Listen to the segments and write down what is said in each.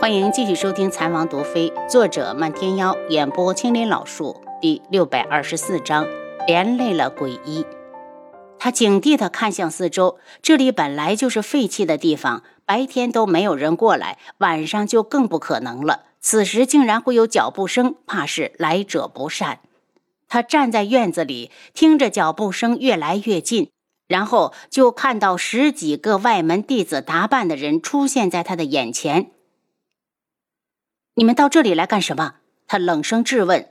欢迎继续收听《残王毒妃》，作者漫天妖，演播青林老树，第六百二十四章，连累了鬼医。他警惕地看向四周，这里本来就是废弃的地方，白天都没有人过来，晚上就更不可能了。此时竟然会有脚步声，怕是来者不善。他站在院子里，听着脚步声越来越近，然后就看到十几个外门弟子打扮的人出现在他的眼前。你们到这里来干什么？他冷声质问。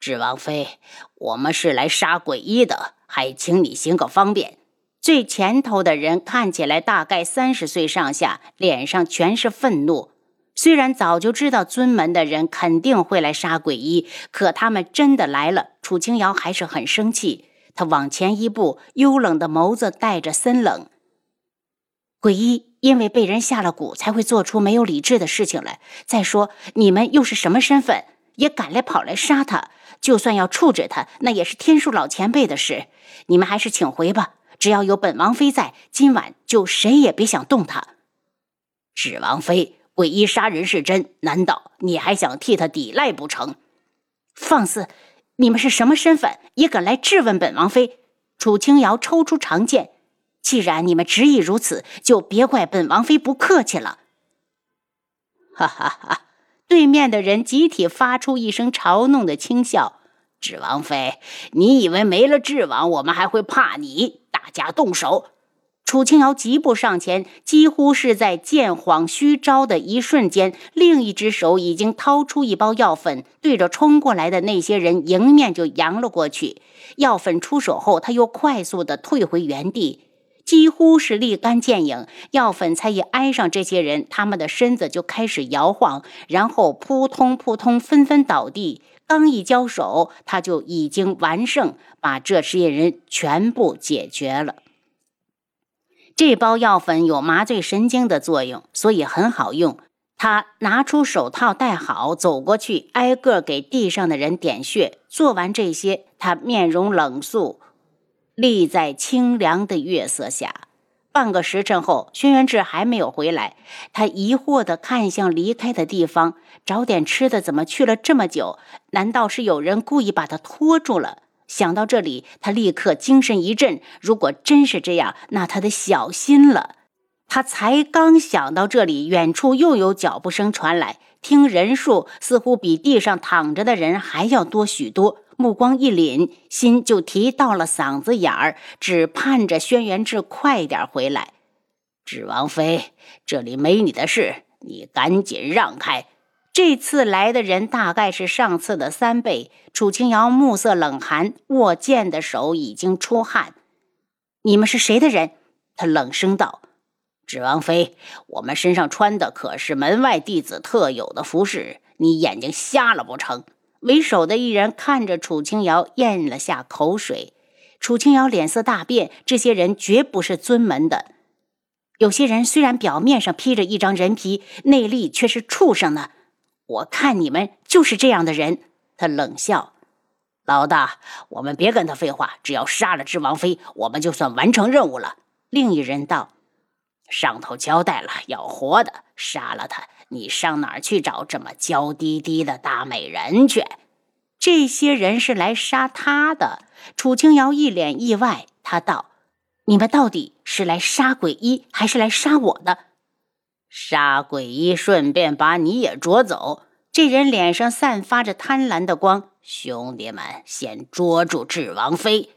智王妃，我们是来杀鬼医的，还请你行个方便。最前头的人看起来大概三十岁上下，脸上全是愤怒。虽然早就知道尊门的人肯定会来杀鬼医，可他们真的来了，楚清瑶还是很生气。他往前一步，幽冷的眸子带着森冷。鬼医因为被人下了蛊，才会做出没有理智的事情来。再说，你们又是什么身份，也敢来跑来杀他？就算要处置他，那也是天数老前辈的事。你们还是请回吧。只要有本王妃在，今晚就谁也别想动他。芷王妃。鬼医杀人是真，难道你还想替他抵赖不成？放肆！你们是什么身份，也敢来质问本王妃？楚清瑶抽出长剑。既然你们执意如此，就别怪本王妃不客气了。哈哈哈！对面的人集体发出一声嘲弄的轻笑。智王妃，你以为没了智王，我们还会怕你？大家动手！楚清瑶疾步上前，几乎是在见晃虚招的一瞬间，另一只手已经掏出一包药粉，对着冲过来的那些人迎面就扬了过去。药粉出手后，他又快速的退回原地，几乎是立竿见影。药粉才一挨上这些人，他们的身子就开始摇晃，然后扑通扑通纷纷倒地。刚一交手，他就已经完胜，把这些人全部解决了。这包药粉有麻醉神经的作用，所以很好用。他拿出手套戴好，走过去，挨个给地上的人点穴。做完这些，他面容冷肃，立在清凉的月色下。半个时辰后，轩辕志还没有回来。他疑惑地看向离开的地方，找点吃的，怎么去了这么久？难道是有人故意把他拖住了？想到这里，他立刻精神一振。如果真是这样，那他得小心了。他才刚想到这里，远处又有脚步声传来，听人数似乎比地上躺着的人还要多许多。目光一凛，心就提到了嗓子眼儿，只盼着轩辕志快点回来。芷王妃，这里没你的事，你赶紧让开。这次来的人大概是上次的三倍。楚清瑶目色冷寒，握剑的手已经出汗。你们是谁的人？他冷声道：“芷王妃，我们身上穿的可是门外弟子特有的服饰，你眼睛瞎了不成？”为首的一人看着楚清瑶，咽了下口水。楚清瑶脸色大变，这些人绝不是尊门的。有些人虽然表面上披着一张人皮，内力却是畜生呢。我看你们就是这样的人。他冷笑：“老大，我们别跟他废话，只要杀了智王妃，我们就算完成任务了。”另一人道：“上头交代了，要活的，杀了他，你上哪儿去找这么娇滴滴的大美人去？”这些人是来杀他的。楚清瑶一脸意外，他道：“你们到底是来杀鬼医，还是来杀我的？”杀鬼医，顺便把你也捉走。这人脸上散发着贪婪的光。兄弟们，先捉住智王妃。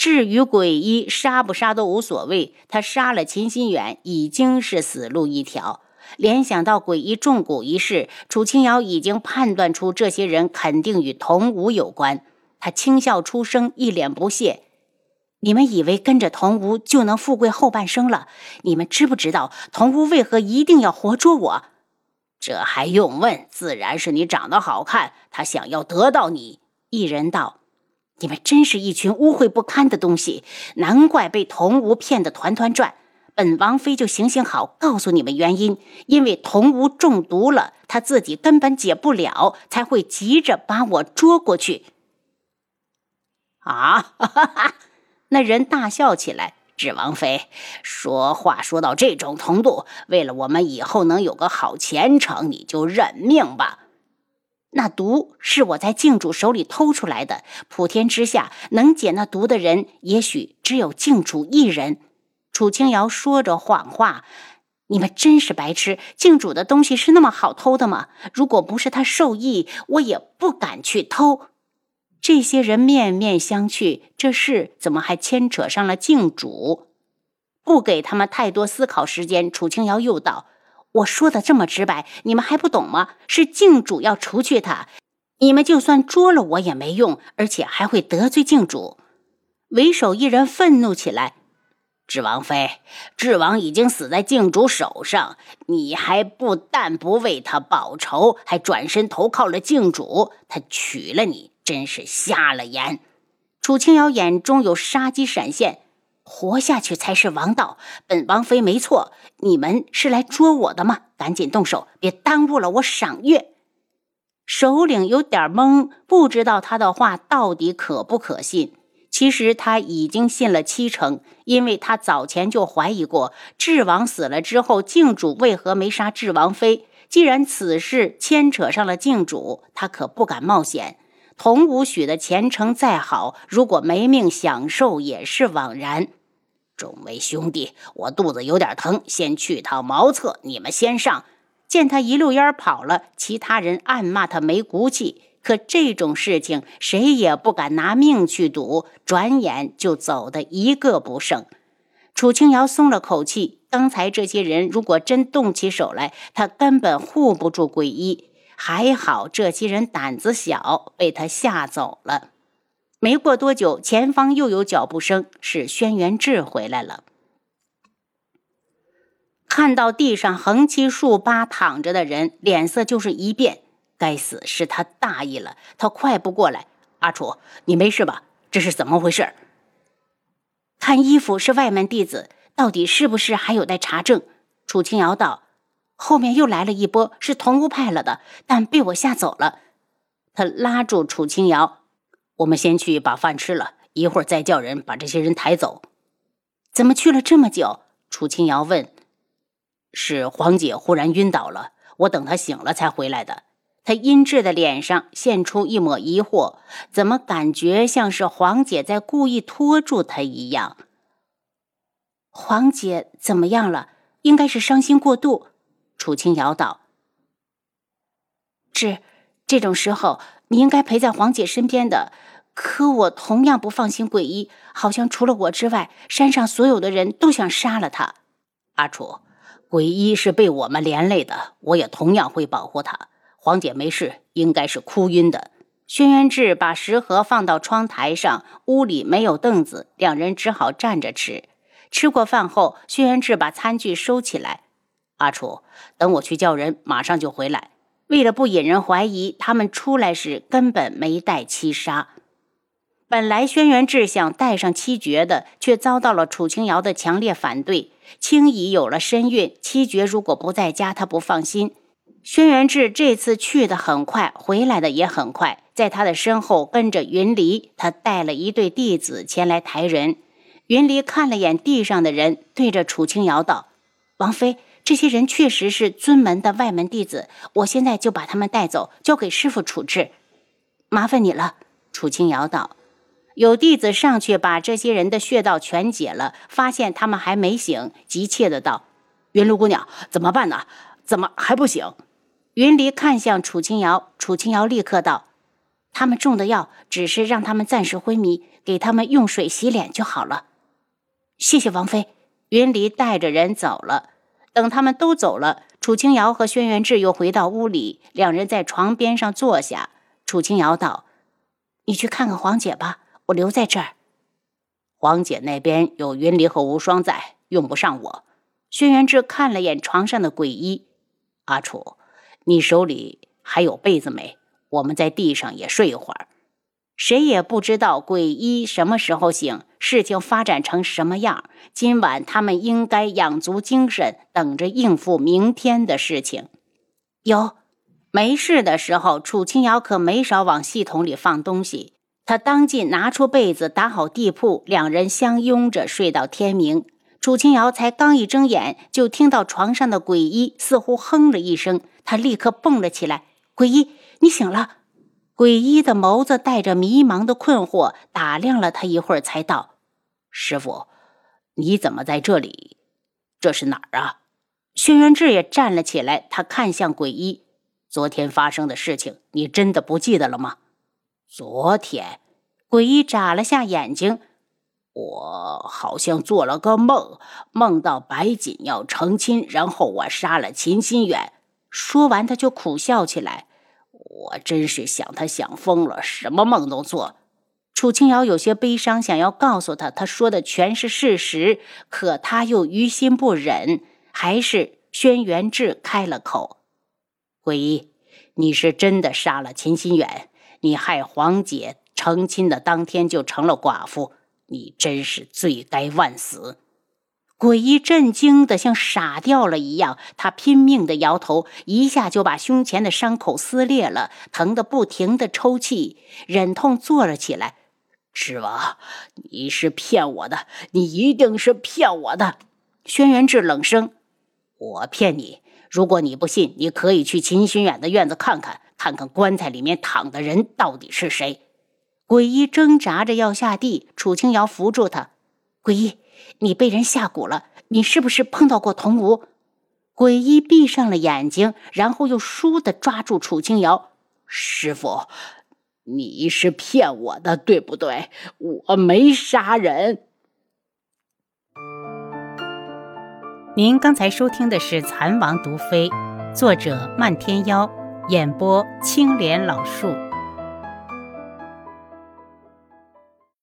至于鬼医，杀不杀都无所谓。他杀了秦心远，已经是死路一条。联想到鬼医中蛊一事，楚清瑶已经判断出这些人肯定与童武有关。他轻笑出声，一脸不屑。你们以为跟着童无就能富贵后半生了？你们知不知道童无为何一定要活捉我？这还用问？自然是你长得好看，他想要得到你。一人道：“你们真是一群污秽不堪的东西，难怪被童无骗得团团转。本王妃就行行好，告诉你们原因：因为童无中毒了，他自己根本解不了，才会急着把我捉过去。”啊！哈哈哈。那人大笑起来，智王妃，说话说到这种程度，为了我们以后能有个好前程，你就认命吧。那毒是我在靖主手里偷出来的，普天之下能解那毒的人，也许只有靖主一人。楚清瑶说着谎话，你们真是白痴！靖主的东西是那么好偷的吗？如果不是他授意，我也不敢去偷。这些人面面相觑，这事怎么还牵扯上了靖主？不给他们太多思考时间，楚清瑶又道。我说的这么直白，你们还不懂吗？是靖主要除去他，你们就算捉了我也没用，而且还会得罪靖主。为首一人愤怒起来：“智王妃，智王已经死在靖主手上，你还不但不为他报仇，还转身投靠了靖主，他娶了你，真是瞎了眼。”楚清瑶眼中有杀机闪现。活下去才是王道，本王妃没错。你们是来捉我的吗？赶紧动手，别耽误了我赏月。首领有点懵，不知道他的话到底可不可信。其实他已经信了七成，因为他早前就怀疑过，智王死了之后，靖主为何没杀智王妃？既然此事牵扯上了靖主，他可不敢冒险。童武许的前程再好，如果没命享受，也是枉然。众位兄弟，我肚子有点疼，先去趟茅厕，你们先上。见他一溜烟跑了，其他人暗骂他没骨气。可这种事情谁也不敢拿命去赌，转眼就走的一个不剩。楚清瑶松了口气，刚才这些人如果真动起手来，他根本护不住鬼医。还好这些人胆子小，被他吓走了。没过多久，前方又有脚步声，是轩辕志回来了。看到地上横七竖八躺着的人，脸色就是一变。该死，是他大意了，他快步过来。阿楚，你没事吧？这是怎么回事？看衣服是外门弟子，到底是不是还有待查证。楚清瑶道：“后面又来了一波，是同屋派了的，但被我吓走了。”他拉住楚清瑶。我们先去把饭吃了，一会儿再叫人把这些人抬走。怎么去了这么久？楚清瑶问。是黄姐忽然晕倒了，我等她醒了才回来的。她阴鸷的脸上现出一抹疑惑，怎么感觉像是黄姐在故意拖住她一样？黄姐怎么样了？应该是伤心过度。楚清瑶道：“是，这种时候你应该陪在黄姐身边的。”可我同样不放心鬼医，好像除了我之外，山上所有的人都想杀了他。阿楚，鬼医是被我们连累的，我也同样会保护他。黄姐没事，应该是哭晕的。轩辕志把食盒放到窗台上，屋里没有凳子，两人只好站着吃。吃过饭后，轩辕志把餐具收起来。阿楚，等我去叫人，马上就回来。为了不引人怀疑，他们出来时根本没带七杀。本来轩辕志想带上七绝的，却遭到了楚清瑶的强烈反对。青姨有了身孕，七绝如果不在家，他不放心。轩辕志这次去的很快，回来的也很快，在他的身后跟着云离，他带了一对弟子前来抬人。云离看了眼地上的人，对着楚清瑶道：“王妃，这些人确实是尊门的外门弟子，我现在就把他们带走，交给师傅处置。麻烦你了。”楚清瑶道。有弟子上去把这些人的穴道全解了，发现他们还没醒，急切的道：“云露姑娘，怎么办呢？怎么还不醒？”云离看向楚清瑶，楚清瑶立刻道：“他们中的药只是让他们暂时昏迷，给他们用水洗脸就好了。”谢谢王妃。云离带着人走了。等他们都走了，楚清瑶和轩辕志又回到屋里，两人在床边上坐下。楚清瑶道：“你去看看黄姐吧。”我留在这儿，黄姐那边有云离和无双在，用不上我。轩辕志看了眼床上的鬼医，阿楚，你手里还有被子没？我们在地上也睡一会儿。谁也不知道鬼医什么时候醒，事情发展成什么样。今晚他们应该养足精神，等着应付明天的事情。有没事的时候，楚清瑶可没少往系统里放东西。他当即拿出被子，打好地铺，两人相拥着睡到天明。楚清瑶才刚一睁眼，就听到床上的鬼医似乎哼了一声，他立刻蹦了起来：“鬼医，你醒了！”鬼医的眸子带着迷茫的困惑，打量了他一会儿，才道：“师傅，你怎么在这里？这是哪儿啊？”轩辕志也站了起来，他看向鬼医：“昨天发生的事情，你真的不记得了吗？”昨天，鬼医眨了下眼睛：“我好像做了个梦，梦到白锦要成亲，然后我杀了秦心远。”说完，他就苦笑起来。我真是想他想疯了，什么梦都做。楚清瑶有些悲伤，想要告诉他，他说的全是事实，可他又于心不忍。还是轩辕志开了口：“鬼医，你是真的杀了秦心远？你害黄姐成亲的当天就成了寡妇，你真是罪该万死。”鬼医震惊的像傻掉了一样，他拼命的摇头，一下就把胸前的伤口撕裂了，疼得不停的抽泣，忍痛坐了起来。志王，你是骗我的，你一定是骗我的！轩辕志冷声：“我骗你？如果你不信，你可以去秦心远的院子看看，看看棺材里面躺的人到底是谁。”鬼医挣扎着要下地，楚清瑶扶住他，鬼医。你被人下蛊了，你是不是碰到过童无？鬼医闭上了眼睛，然后又倏地抓住楚清瑶。师傅，你是骗我的，对不对？我没杀人。您刚才收听的是《蚕王毒妃》，作者漫天妖，演播青莲老树。